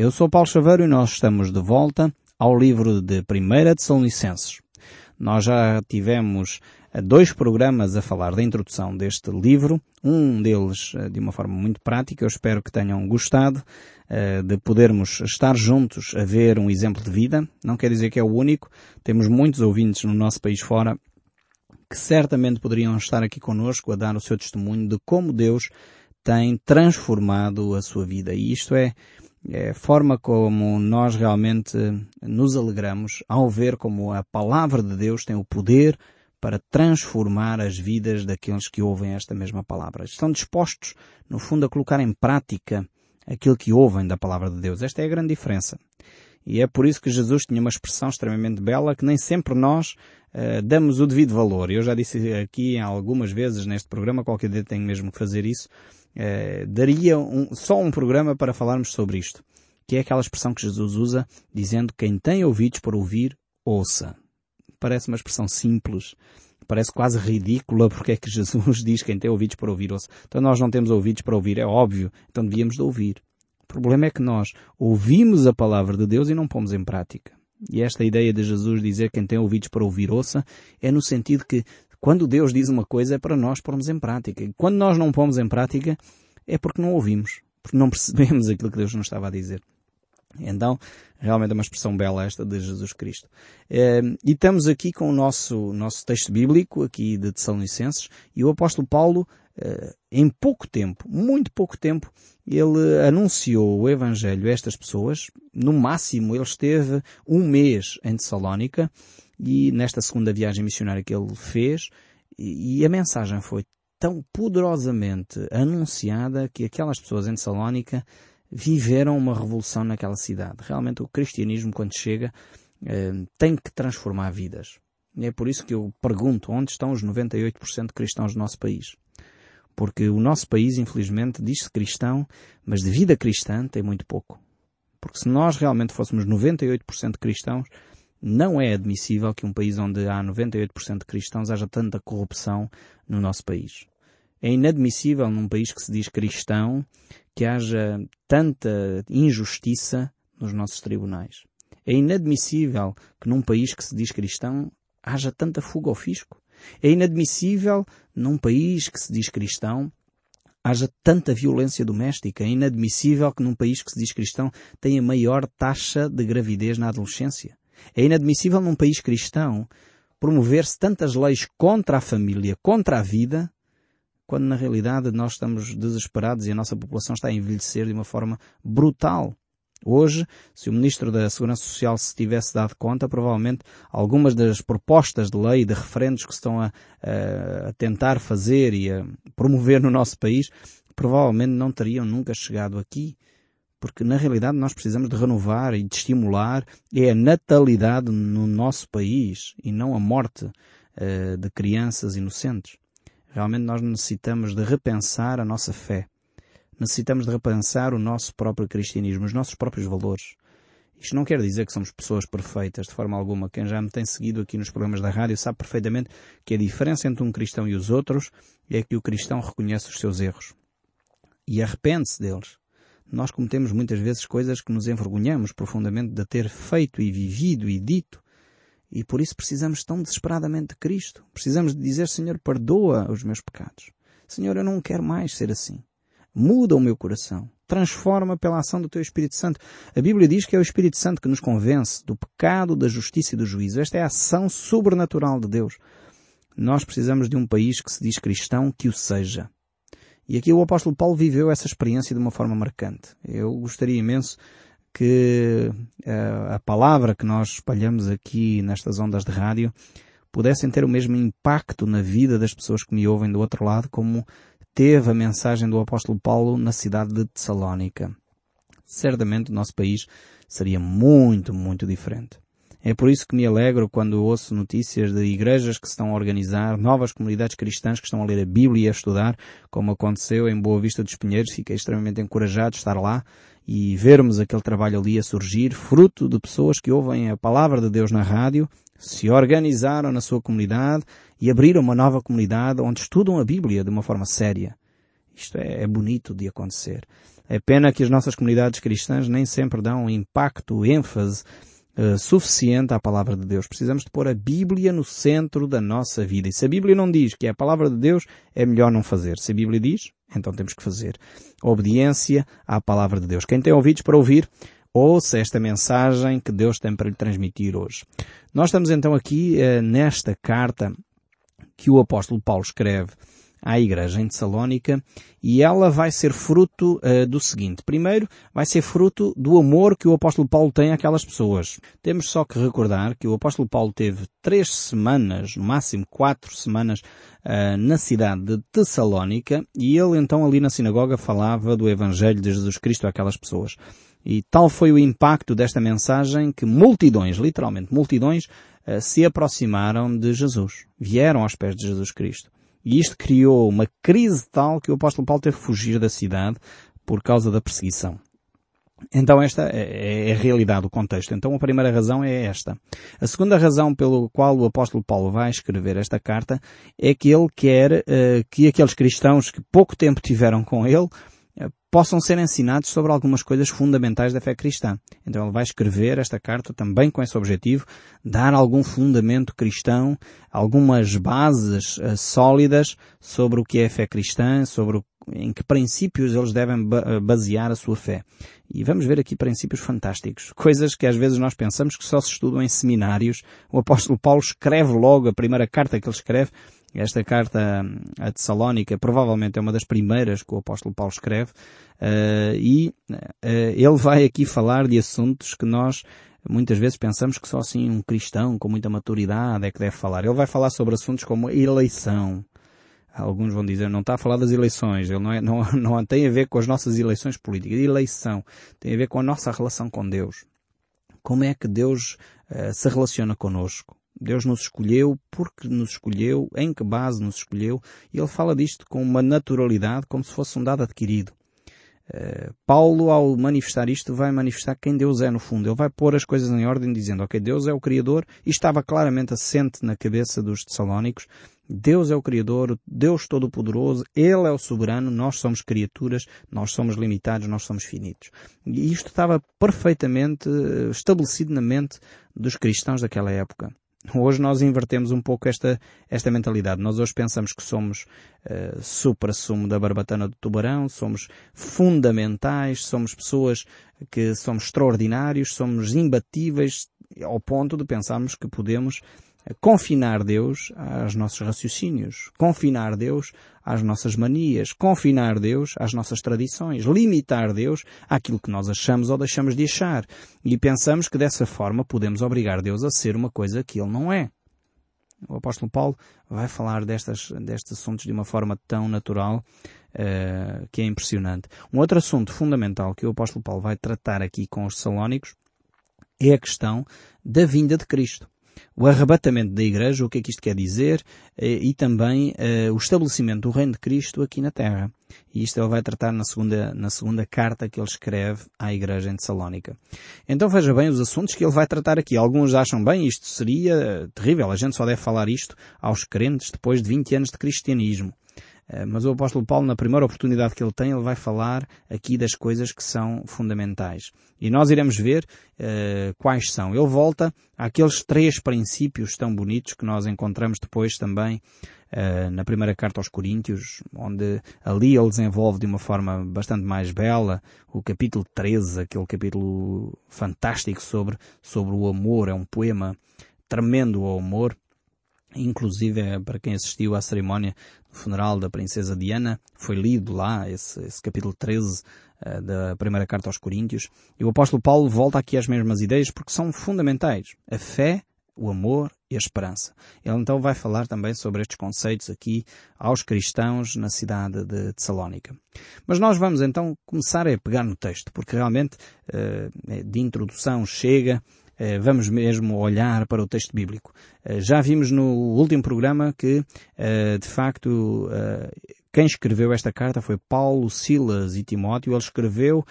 Eu sou Paulo Chaveiro e nós estamos de volta ao livro de 1 de São Licenses. Nós já tivemos eh, dois programas a falar da introdução deste livro, um deles eh, de uma forma muito prática, eu espero que tenham gostado eh, de podermos estar juntos a ver um exemplo de vida. Não quer dizer que é o único, temos muitos ouvintes no nosso país fora que certamente poderiam estar aqui conosco a dar o seu testemunho de como Deus tem transformado a sua vida. E isto é, é a forma como nós realmente nos alegramos ao ver como a palavra de Deus tem o poder para transformar as vidas daqueles que ouvem esta mesma palavra. Estão dispostos, no fundo, a colocar em prática aquilo que ouvem da palavra de Deus. Esta é a grande diferença. E é por isso que Jesus tinha uma expressão extremamente bela que nem sempre nós uh, damos o devido valor. Eu já disse aqui algumas vezes neste programa, qualquer dia tenho mesmo que fazer isso, uh, daria um, só um programa para falarmos sobre isto. Que é aquela expressão que Jesus usa dizendo quem tem ouvidos para ouvir, ouça. Parece uma expressão simples, parece quase ridícula porque é que Jesus diz quem tem ouvidos para ouvir ouça. Então nós não temos ouvidos para ouvir, é óbvio, então devíamos de ouvir. O problema é que nós ouvimos a palavra de Deus e não pomos em prática. E esta ideia de Jesus dizer quem tem ouvidos para ouvir ouça é no sentido que quando Deus diz uma coisa é para nós pormos em prática. E quando nós não pomos em prática é porque não ouvimos, porque não percebemos aquilo que Deus nos estava a dizer. Então, realmente é uma expressão bela esta de Jesus Cristo. Eh, e estamos aqui com o nosso, nosso texto bíblico, aqui de Tessalonicenses, e o apóstolo Paulo, eh, em pouco tempo, muito pouco tempo, ele anunciou o Evangelho a estas pessoas. No máximo, ele esteve um mês em Tessalónica, e nesta segunda viagem missionária que ele fez, e a mensagem foi tão poderosamente anunciada que aquelas pessoas em Tessalónica viveram uma revolução naquela cidade. Realmente o cristianismo, quando chega, eh, tem que transformar vidas. E é por isso que eu pergunto onde estão os 98% de cristãos do nosso país. Porque o nosso país, infelizmente, diz-se cristão, mas de vida cristã tem muito pouco. Porque se nós realmente fôssemos 98% cristãos, não é admissível que um país onde há 98% de cristãos haja tanta corrupção no nosso país. É inadmissível num país que se diz cristão que haja tanta injustiça nos nossos tribunais. É inadmissível que num país que se diz cristão haja tanta fuga ao fisco. É inadmissível num país que se diz cristão haja tanta violência doméstica. É inadmissível que num país que se diz cristão tenha maior taxa de gravidez na adolescência. É inadmissível num país cristão promover-se tantas leis contra a família, contra a vida, quando na realidade nós estamos desesperados e a nossa população está a envelhecer de uma forma brutal. Hoje, se o Ministro da Segurança Social se tivesse dado conta, provavelmente algumas das propostas de lei, de referendos que estão a, a, tentar fazer e a promover no nosso país, provavelmente não teriam nunca chegado aqui. Porque na realidade nós precisamos de renovar e de estimular é a natalidade no nosso país e não a morte uh, de crianças inocentes. Realmente nós necessitamos de repensar a nossa fé. Necessitamos de repensar o nosso próprio cristianismo, os nossos próprios valores. Isto não quer dizer que somos pessoas perfeitas, de forma alguma. Quem já me tem seguido aqui nos programas da rádio sabe perfeitamente que a diferença entre um cristão e os outros é que o cristão reconhece os seus erros e arrepende-se deles. Nós cometemos muitas vezes coisas que nos envergonhamos profundamente de ter feito e vivido e dito e por isso precisamos tão desesperadamente de Cristo. Precisamos de dizer, Senhor, perdoa os meus pecados. Senhor, eu não quero mais ser assim. Muda o meu coração. Transforma pela ação do Teu Espírito Santo. A Bíblia diz que é o Espírito Santo que nos convence do pecado, da justiça e do juízo. Esta é a ação sobrenatural de Deus. Nós precisamos de um país que se diz cristão que o seja. E aqui o apóstolo Paulo viveu essa experiência de uma forma marcante. Eu gostaria imenso que uh, a palavra que nós espalhamos aqui nestas ondas de rádio pudessem ter o mesmo impacto na vida das pessoas que me ouvem do outro lado como teve a mensagem do apóstolo Paulo na cidade de Tessalónica. Certamente o nosso país seria muito, muito diferente. É por isso que me alegro quando ouço notícias de igrejas que se estão a organizar, novas comunidades cristãs que estão a ler a Bíblia e a estudar, como aconteceu em Boa Vista dos Pinheiros. Fiquei extremamente encorajado de estar lá e vermos aquele trabalho ali a surgir, fruto de pessoas que ouvem a palavra de Deus na rádio, se organizaram na sua comunidade e abriram uma nova comunidade onde estudam a Bíblia de uma forma séria. Isto é, é bonito de acontecer. É pena que as nossas comunidades cristãs nem sempre dão impacto, ênfase uh, suficiente à palavra de Deus. Precisamos de pôr a Bíblia no centro da nossa vida. E se a Bíblia não diz que é a palavra de Deus, é melhor não fazer. Se a Bíblia diz, então temos que fazer. obediência à palavra de Deus. Quem tem ouvidos para ouvir, ouça esta mensagem que Deus tem para lhe transmitir hoje. Nós estamos então aqui uh, nesta carta que o apóstolo Paulo escreve à igreja em Tessalónica e ela vai ser fruto uh, do seguinte. Primeiro, vai ser fruto do amor que o apóstolo Paulo tem àquelas pessoas. Temos só que recordar que o apóstolo Paulo teve três semanas, no máximo quatro semanas, uh, na cidade de Tessalónica e ele então ali na sinagoga falava do Evangelho de Jesus Cristo àquelas pessoas. E tal foi o impacto desta mensagem que multidões, literalmente multidões, uh, se aproximaram de Jesus. Vieram aos pés de Jesus Cristo. E isto criou uma crise tal que o apóstolo Paulo teve que fugir da cidade por causa da perseguição. Então esta é, é a realidade, o contexto. Então a primeira razão é esta. A segunda razão pelo qual o apóstolo Paulo vai escrever esta carta é que ele quer uh, que aqueles cristãos que pouco tempo tiveram com ele possam ser ensinados sobre algumas coisas fundamentais da fé cristã. Então ele vai escrever esta carta também com esse objetivo, dar algum fundamento cristão, algumas bases uh, sólidas sobre o que é a fé cristã, sobre o, em que princípios eles devem eh, basear a sua fé. E vamos ver aqui princípios fantásticos, coisas que às vezes nós pensamos que só se estudam em seminários. O apóstolo Paulo escreve logo a primeira carta que ele escreve esta carta a Tessalónica provavelmente é uma das primeiras que o apóstolo Paulo escreve uh, e uh, ele vai aqui falar de assuntos que nós muitas vezes pensamos que só assim um cristão com muita maturidade é que deve falar. Ele vai falar sobre assuntos como eleição. Alguns vão dizer, não está a falar das eleições, ele não, é, não, não tem a ver com as nossas eleições políticas. Eleição tem a ver com a nossa relação com Deus. Como é que Deus uh, se relaciona conosco? Deus nos escolheu, porque nos escolheu, em que base nos escolheu, e ele fala disto com uma naturalidade, como se fosse um dado adquirido. Uh, Paulo, ao manifestar isto, vai manifestar quem Deus é no fundo. Ele vai pôr as coisas em ordem dizendo, ok, Deus é o Criador, e estava claramente assente na cabeça dos Tessalónicos. Deus é o Criador, Deus Todo-Poderoso, Ele é o Soberano, nós somos criaturas, nós somos limitados, nós somos finitos. E isto estava perfeitamente eh, estabelecido na mente dos cristãos daquela época. Hoje nós invertemos um pouco esta, esta mentalidade. Nós hoje pensamos que somos uh, supra-sumo da barbatana do tubarão, somos fundamentais, somos pessoas que somos extraordinários, somos imbatíveis, ao ponto de pensarmos que podemos confinar Deus aos nossos raciocínios, confinar Deus às nossas manias, confinar Deus às nossas tradições, limitar Deus àquilo que nós achamos ou deixamos de achar. E pensamos que dessa forma podemos obrigar Deus a ser uma coisa que Ele não é. O apóstolo Paulo vai falar destas, destes assuntos de uma forma tão natural uh, que é impressionante. Um outro assunto fundamental que o apóstolo Paulo vai tratar aqui com os salónicos é a questão da vinda de Cristo o arrebatamento da Igreja, o que é que isto quer dizer, eh, e também uh, o estabelecimento do Reino de Cristo aqui na Terra. E isto ele vai tratar na segunda, na segunda carta que ele escreve à Igreja em Tessalónica. Então veja bem os assuntos que ele vai tratar aqui. Alguns acham bem, isto seria terrível, a gente só deve falar isto aos crentes depois de 20 anos de cristianismo. Eh, mas o apóstolo Paulo, na primeira oportunidade que ele tem, ele vai falar aqui das coisas que são fundamentais. E nós iremos ver uh, quais são. Ele volta àqueles três princípios tão bonitos que nós encontramos depois também uh, na primeira carta aos Coríntios, onde ali ele desenvolve de uma forma bastante mais bela o capítulo 13, aquele capítulo fantástico sobre, sobre o amor. É um poema tremendo ao amor. Inclusive, é para quem assistiu à cerimónia do funeral da princesa Diana, foi lido lá esse, esse capítulo 13 uh, eh, da primeira carta aos Coríntios. E o apóstolo Paulo volta aqui às mesmas ideias porque são fundamentais. A fé, o amor e a esperança. Ele então vai falar também sobre estes conceitos aqui aos cristãos na cidade de Tessalónica. Mas nós vamos então começar a pegar no texto, porque realmente uh, de introdução chega eh, vamos mesmo olhar para o texto bíblico. Eh, já vimos no último programa que, eh, de facto, quem escreveu esta carta foi Paulo, Silas e Timóteo. Ele escreveu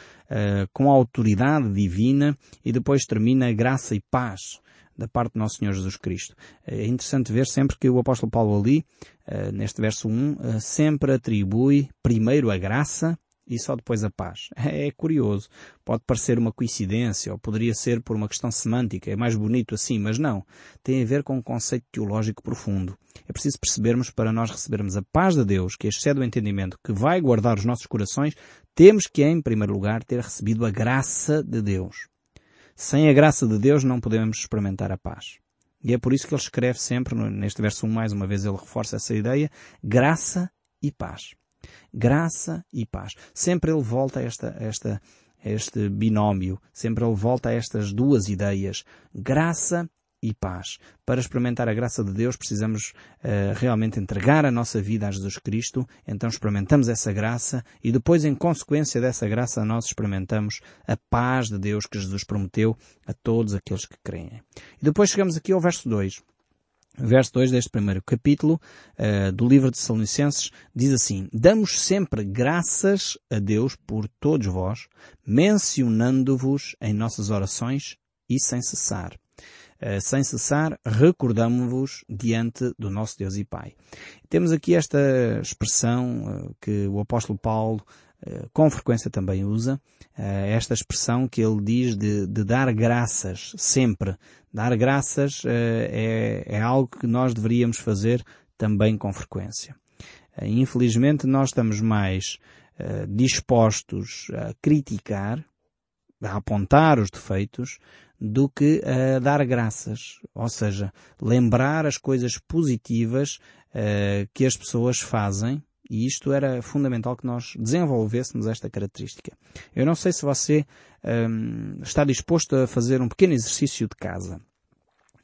com a autoridade divina e depois termina graça e paz da parte do nosso Senhor Jesus Cristo. É interessante ver sempre que o apóstolo Paulo ali, neste verso 1, uh, sempre atribui primeiro a graça e só depois a paz. É curioso. Pode parecer uma coincidência ou poderia ser por uma questão semântica. É mais bonito assim, mas não. Tem a ver com um conceito teológico profundo. É preciso percebermos para nós recebermos a paz de Deus, que excede o entendimento, que vai guardar os nossos corações, temos que, em primeiro lugar, ter recebido a graça de Deus. Sem a graça de Deus não podemos experimentar a paz. E é por isso que ele escreve sempre, neste verso 1, mais uma vez ele reforça essa ideia, graça e paz. Graça e paz. Sempre ele volta a esta, a esta, a este binómio. Sempre ele volta a estas duas ideias. Graça e paz. Para experimentar a graça de Deus precisamos uh, realmente entregar a nossa vida a Jesus Cristo, então experimentamos essa graça e depois em consequência dessa graça nós experimentamos a paz de Deus que Jesus prometeu a todos aqueles que creem. E depois chegamos aqui ao verso 2 verso 2 deste primeiro capítulo uh, do livro de Salonicenses diz assim, Damos sempre graças a Deus por todos vós, mencionando-vos em nossas orações e sem cessar. Uh, sem cessar, recordamos-vos diante do nosso Deus e Pai. Temos aqui esta expressão uh, que o apóstolo Paulo com frequência também usa eh, esta expressão que ele diz de, de dar graças sempre. Dar graças eh, é, é algo que nós deveríamos fazer também com frequência. Infelizmente nós estamos mais dispostos a criticar, a apontar os defeitos, do que a dar graças. Ou seja, lembrar as coisas positivas que as pessoas fazem e isto era fundamental que nós desenvolvêssemos esta característica. Eu não sei se você hum, está disposto a fazer um pequeno exercício de casa.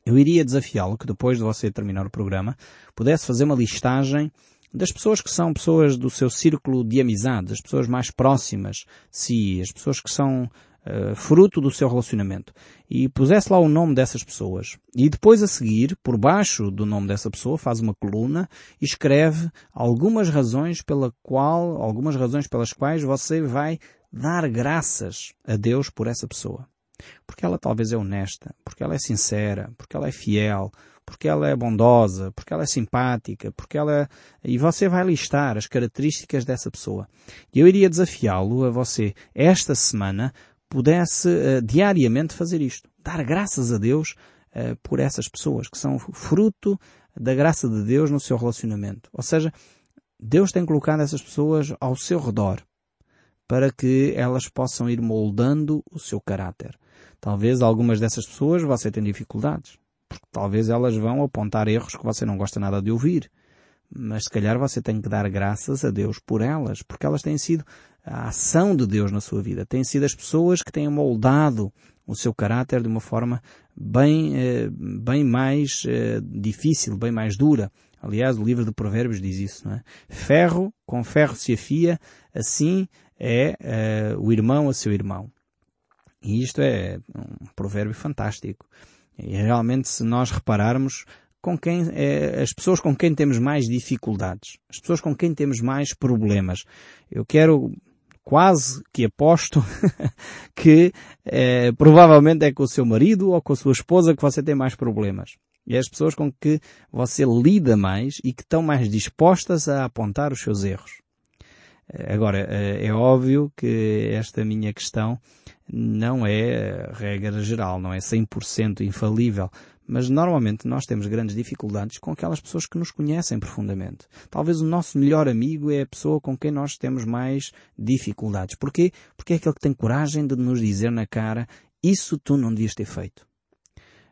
Eu iria desafiá-lo que depois de você terminar o programa pudesse fazer uma listagem das pessoas que são pessoas do seu círculo de amizades, as pessoas mais próximas, si, as pessoas que são uh, fruto do seu relacionamento. E pusesse lá o nome dessas pessoas. E depois a seguir, por baixo do nome dessa pessoa, faz uma coluna e escreve algumas razões pela qual, algumas razões pelas quais você vai dar graças a Deus por essa pessoa. Porque ela talvez é honesta, porque ela é sincera, porque ela é fiel, porque ela é bondosa, porque ela é simpática, porque ela é... e você vai listar as características dessa pessoa. E eu iria desafiá-lo a você esta semana pudesse uh, diariamente fazer isto. Dar graças a Deus uh, por essas pessoas que são fruto da graça de Deus no seu relacionamento. Ou seja, Deus tem colocado essas pessoas ao seu redor para que elas possam ir moldando o seu caráter. Talvez algumas dessas pessoas você tenha dificuldades, porque talvez elas vão apontar erros que você não gosta nada de ouvir. Mas se calhar você tem que dar graças a Deus por elas, porque elas têm sido a ação de Deus na sua vida. Têm sido as pessoas que têm moldado o seu caráter de uma forma bem, eh, bem mais eh, difícil, bem mais dura. Aliás, o livro de Provérbios diz isso, não é? Ferro com ferro se afia, assim é eh, o irmão a seu irmão. E isto é um provérbio fantástico. E realmente, se nós repararmos, com quem, é, as pessoas com quem temos mais dificuldades, as pessoas com quem temos mais problemas. Eu quero quase que aposto que é, provavelmente é com o seu marido ou com a sua esposa que você tem mais problemas. E é as pessoas com que você lida mais e que estão mais dispostas a apontar os seus erros. Agora, é, é óbvio que esta minha questão não é regra geral, não é 100% infalível mas normalmente nós temos grandes dificuldades com aquelas pessoas que nos conhecem profundamente. Talvez o nosso melhor amigo é a pessoa com quem nós temos mais dificuldades. Porquê? Porque é aquele que tem coragem de nos dizer na cara isso tu não devias ter feito.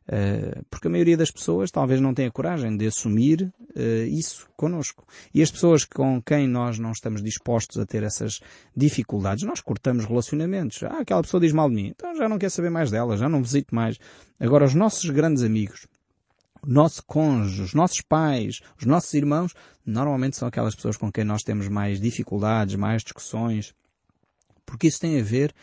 Uh, porque a maioria das pessoas talvez não tenha coragem de assumir uh, isso connosco. E as pessoas com quem nós não estamos dispostos a ter essas dificuldades, nós cortamos relacionamentos. Ah, aquela pessoa diz mal de mim, então já não quer saber mais dela, já não visito mais. Agora, os nossos grandes amigos, o nosso cônjuge, os nossos pais, os nossos irmãos, normalmente são aquelas pessoas com quem nós temos mais dificuldades, mais discussões, porque isso tem a ver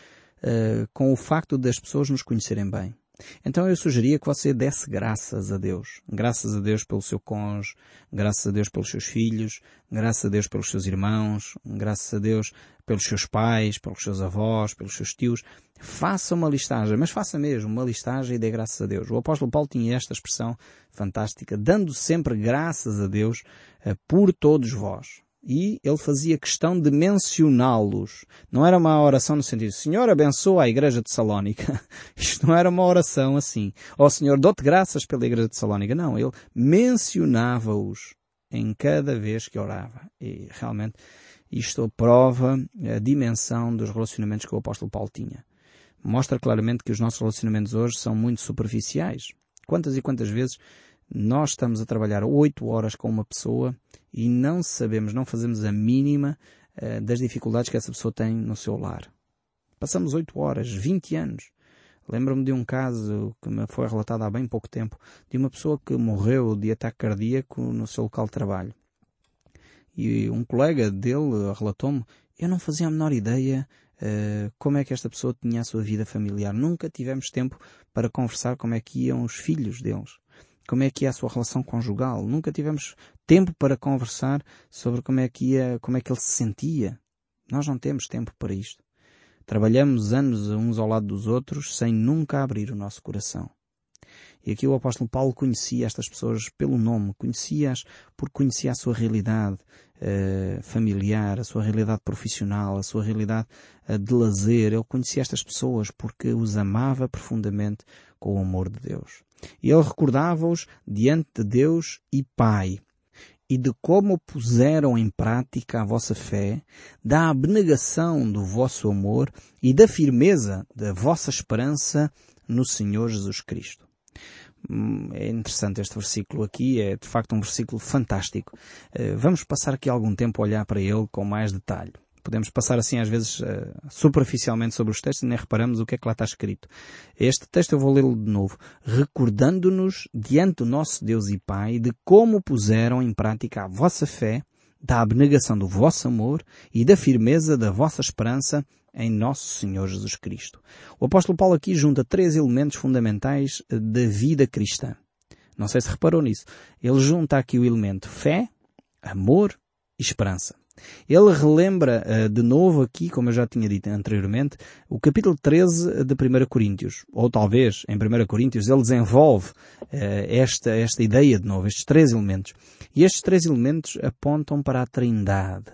uh, com o facto das pessoas nos conhecerem bem Então eu sugeria que você desse graças a Deus. Graças a Deus pelo seu cônjuge, graças a Deus pelos seus filhos, graças a Deus pelos seus irmãos, graças a Deus pelos seus pais, pelos seus avós, pelos seus tios. Faça uma listagem, mas faça mesmo uma listagem e dê graças a Deus. O apóstolo Paulo tinha esta expressão fantástica, dando sempre graças a Deus eh, por todos vós e ele fazia questão de mencioná-los. Não era uma oração no sentido, Senhor abençoa a igreja de Salónica. Isto não era uma oração assim. Ó oh, Senhor, dou-te graças pela igreja de Salónica. Não, ele mencionava-os em cada vez que orava. E realmente isto prova a dimensão dos relacionamentos que o apóstolo Paulo tinha. Mostra claramente que os nossos relacionamentos hoje são muito superficiais. Quantas e quantas vezes nós estamos a trabalhar oito horas com uma pessoa e não sabemos, não fazemos a mínima uh, das dificuldades que essa pessoa tem no seu lar. Passamos oito horas, 20 anos. Lembro-me de um caso que me foi relatado há bem pouco tempo, de uma pessoa que morreu de ataque cardíaco no seu local de trabalho. E um colega dele relatou-me, eu não fazia a menor ideia uh, como é que esta pessoa tinha a sua vida familiar. Nunca tivemos tempo para conversar como é que iam os filhos deles como é que é a sua relação conjugal. Nunca tivemos tempo para conversar sobre como é que ia, como é que ele se sentia. Nós não temos tempo para isto. Trabalhamos anos uns ao lado dos outros sem nunca abrir o nosso coração. E aqui o apóstolo Paulo conhecia estas pessoas pelo nome, conhecia-as porque conhecia a sua realidade uh, familiar, a sua realidade profissional, a sua realidade uh, de lazer. Ele conhecia estas pessoas porque os amava profundamente com o amor de Deus. E ele recordava-os diante de Deus e Pai, e de como puseram em prática a vossa fé, da abnegação do vosso amor e da firmeza da vossa esperança no Senhor Jesus Cristo. Hum, é interessante este versículo aqui, é de facto um versículo fantástico. Eh, vamos passar aqui algum tempo a olhar para ele com mais detalhe. Podemos passar assim às vezes uh, superficialmente sobre os textos e nem reparamos o que é que lá está escrito. Este texto eu vou lê-lo de novo. Recordando-nos diante do nosso Deus e Pai de como puseram em prática a vossa fé, da abnegação do vosso amor e da firmeza da vossa esperança em nosso Senhor Jesus Cristo. O apóstolo Paulo aqui junta três elementos fundamentais eh, da vida cristã. Não sei se reparou nisso. Ele junta aqui o elemento fé, amor e esperança. Ele relembra uh, de novo aqui, como eu já tinha dito anteriormente, o capítulo 13 de 1 Coríntios. Ou talvez, em 1 Coríntios, ele desenvolve uh, esta, esta ideia de novo, estes três elementos. E estes três elementos apontam para a Trindade.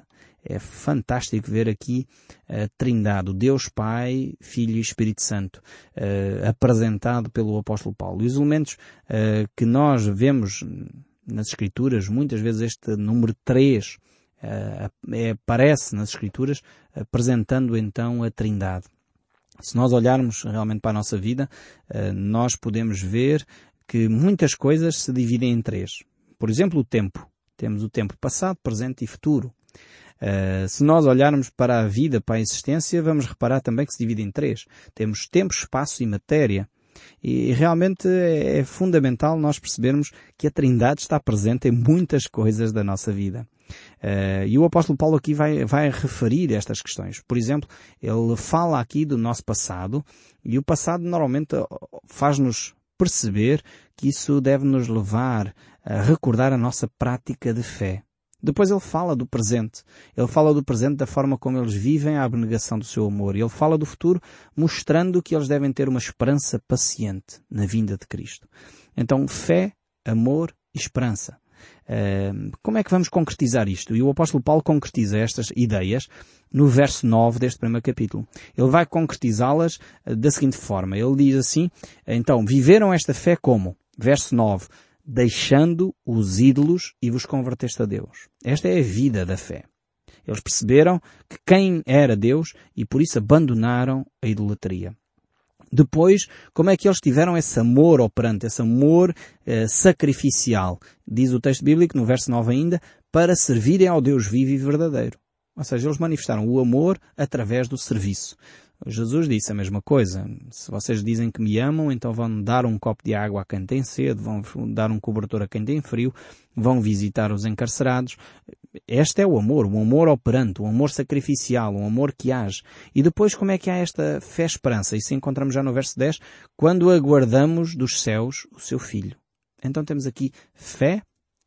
É fantástico ver aqui a Trindade, o Deus Pai, Filho e Espírito Santo, uh, apresentado pelo apóstolo Paulo. E os elementos que nós vemos nas Escrituras, muitas vezes este número 3, uh, aparece nas Escrituras apresentando então a Trindade. Se nós olharmos realmente para a nossa vida, uh, nós podemos ver que muitas coisas se dividem em três. Por exemplo, o tempo. Temos o tempo passado, presente e futuro. Uh, se nós olharmos para a vida, para a existência, vamos reparar também que se divide em três. Temos tempo, espaço e matéria. E realmente é fundamental nós percebermos que a Trindade está presente em muitas coisas da nossa vida. Uh, e o apóstolo Paulo aqui vai, vai referir estas questões. Por exemplo, ele fala aqui do nosso passado e o passado normalmente faz-nos perceber que isso deve nos levar a recordar a nossa prática de fé. Depois ele fala do presente. Ele fala do presente da forma como eles vivem a abnegação do seu amor. Ele fala do futuro mostrando que eles devem ter uma esperança paciente na vinda de Cristo. Então, fé, amor e esperança. Como é que vamos concretizar isto? E o apóstolo Paulo concretiza estas ideias no verso 9 deste primeiro capítulo. Ele vai concretizá-las uh, da seguinte forma. Ele diz assim, então, viveram esta fé como? Verso 9 deixando os ídolos e vos converteste a Deus. Esta é a vida da fé. Eles perceberam que quem era Deus e por isso abandonaram a idolatria. Depois, como é que eles tiveram esse amor operante, esse amor eh, sacrificial? Diz o texto bíblico, no verso 9 ainda, para servirem ao Deus vivo e verdadeiro. Ou seja, eles manifestaram o amor através do serviço. Jesus disse a mesma coisa. Se vocês dizem que me amam, então vão dar um copo de água a quem tem sede, vão dar um cobertor a quem tem frio, vão visitar os encarcerados. Este é o amor, o amor operante, o amor sacrificial, o amor que age. E depois como é que há esta fé-esperança? Isso encontramos já no verso 10, quando aguardamos dos céus o seu Filho. Então temos aqui fé,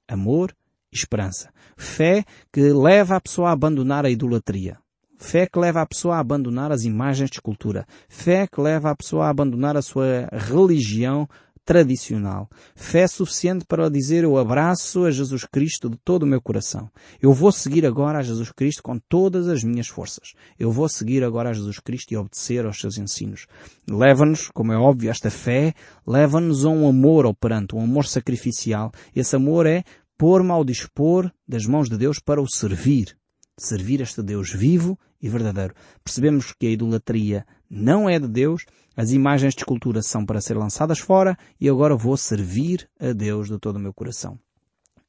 amor esperança. Fé que leva a pessoa a abandonar a idolatria. Fé que leva a pessoa a abandonar as imagens de escultura. Fé que leva a pessoa a abandonar a sua religião tradicional. Fé suficiente para dizer eu abraço a Jesus Cristo de todo o meu coração. Eu vou seguir agora a Jesus Cristo com todas as minhas forças. Eu vou seguir agora a Jesus Cristo e obedecer aos seus ensinos. Leva-nos, como é óbvio, esta fé leva-nos a um amor operante, um amor sacrificial. Esse amor é pôr-me ao dispor das mãos de Deus para o servir. Servir este Deus vivo e verdadeiro. Percebemos que a idolatria não é de Deus, as imagens de escultura são para ser lançadas fora e agora vou servir a Deus de todo o meu coração.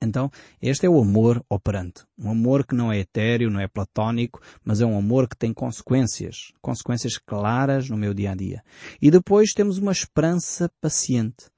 Então, este é o amor operante. Um amor que não é etéreo, não é platónico, mas é um amor que tem consequências. Consequências claras no meu dia a dia. E depois temos uma esperança paciente,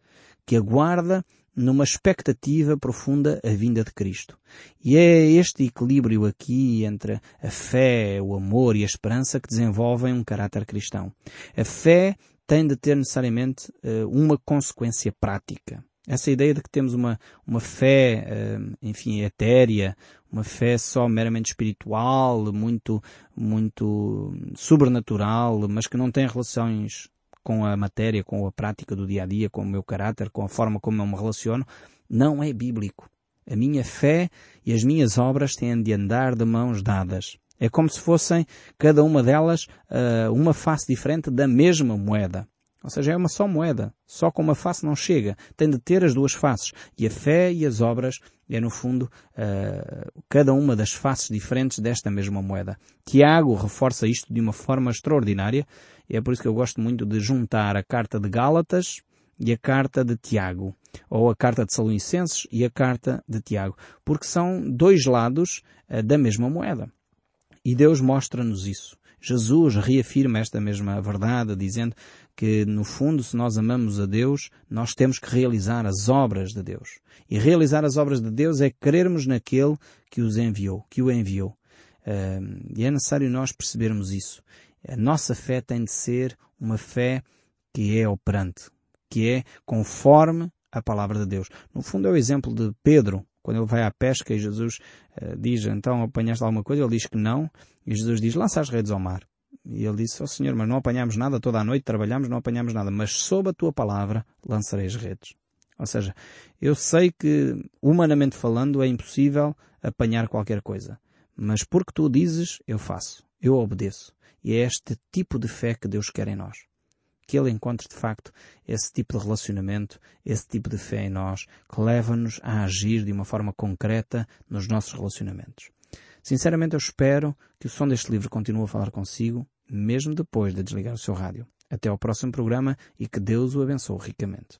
que aguarda numa expectativa profunda a vinda de Cristo. E é este equilíbrio aqui entre a fé, o amor e a esperança que desenvolvem um caráter cristão. A fé tem de ter necessariamente uh, uma consequência prática. Essa ideia de que temos uma, uma fé, uh, enfim, etérea, uma fé só meramente espiritual, muito, muito sobrenatural, mas que não tem relações com a matéria, com a prática do dia a dia, com o meu caráter, com a forma como eu me relaciono, não é bíblico. A minha fé e as minhas obras têm de andar de mãos dadas. É como se fossem cada uma delas uh, uma face diferente da mesma moeda. Ou seja, é uma só moeda. Só com uma face não chega. Tem de ter as duas faces. E a fé e as obras é, no fundo, uh, cada uma das faces diferentes desta mesma moeda. Tiago reforça isto de uma forma extraordinária. E é por isso que eu gosto muito de juntar a carta de Gálatas e a carta de Tiago. Ou a carta de Salonicenses e a carta de Tiago. Porque são dois lados uh, da mesma moeda. E Deus mostra-nos isso. Jesus reafirma esta mesma verdade, dizendo que, no fundo, se nós amamos a Deus, nós temos que realizar as obras de Deus. E realizar as obras de Deus é crermos naquele que os enviou, que o enviou. e é necessário nós percebermos isso. A nossa fé tem de ser uma fé que é operante, que é conforme a palavra de Deus. No fundo é o exemplo de Pedro, quando ele vai à pesca e Jesus uh, diz, então apanhaste alguma coisa? Ele diz que não. E Jesus diz, lança as redes ao mar. E ele disse, ó oh, Senhor, mas não apanhamos nada toda a noite, trabalhamos, não apanhamos nada. Mas sob a tua palavra lançarei as redes. Ou seja, eu sei que, humanamente falando, é impossível apanhar qualquer coisa. Mas porque tu dizes, eu faço. Eu obedeço. E é este tipo de fé que Deus quer em nós que Ele encontre de facto esse tipo de relacionamento, esse tipo de fé em nós, que leva-nos a agir de uma forma concreta nos nossos relacionamentos. Sinceramente, eu espero que o som deste livro continue a falar consigo, mesmo depois de desligar o seu rádio. Até ao próximo programa e que Deus o abençoe ricamente.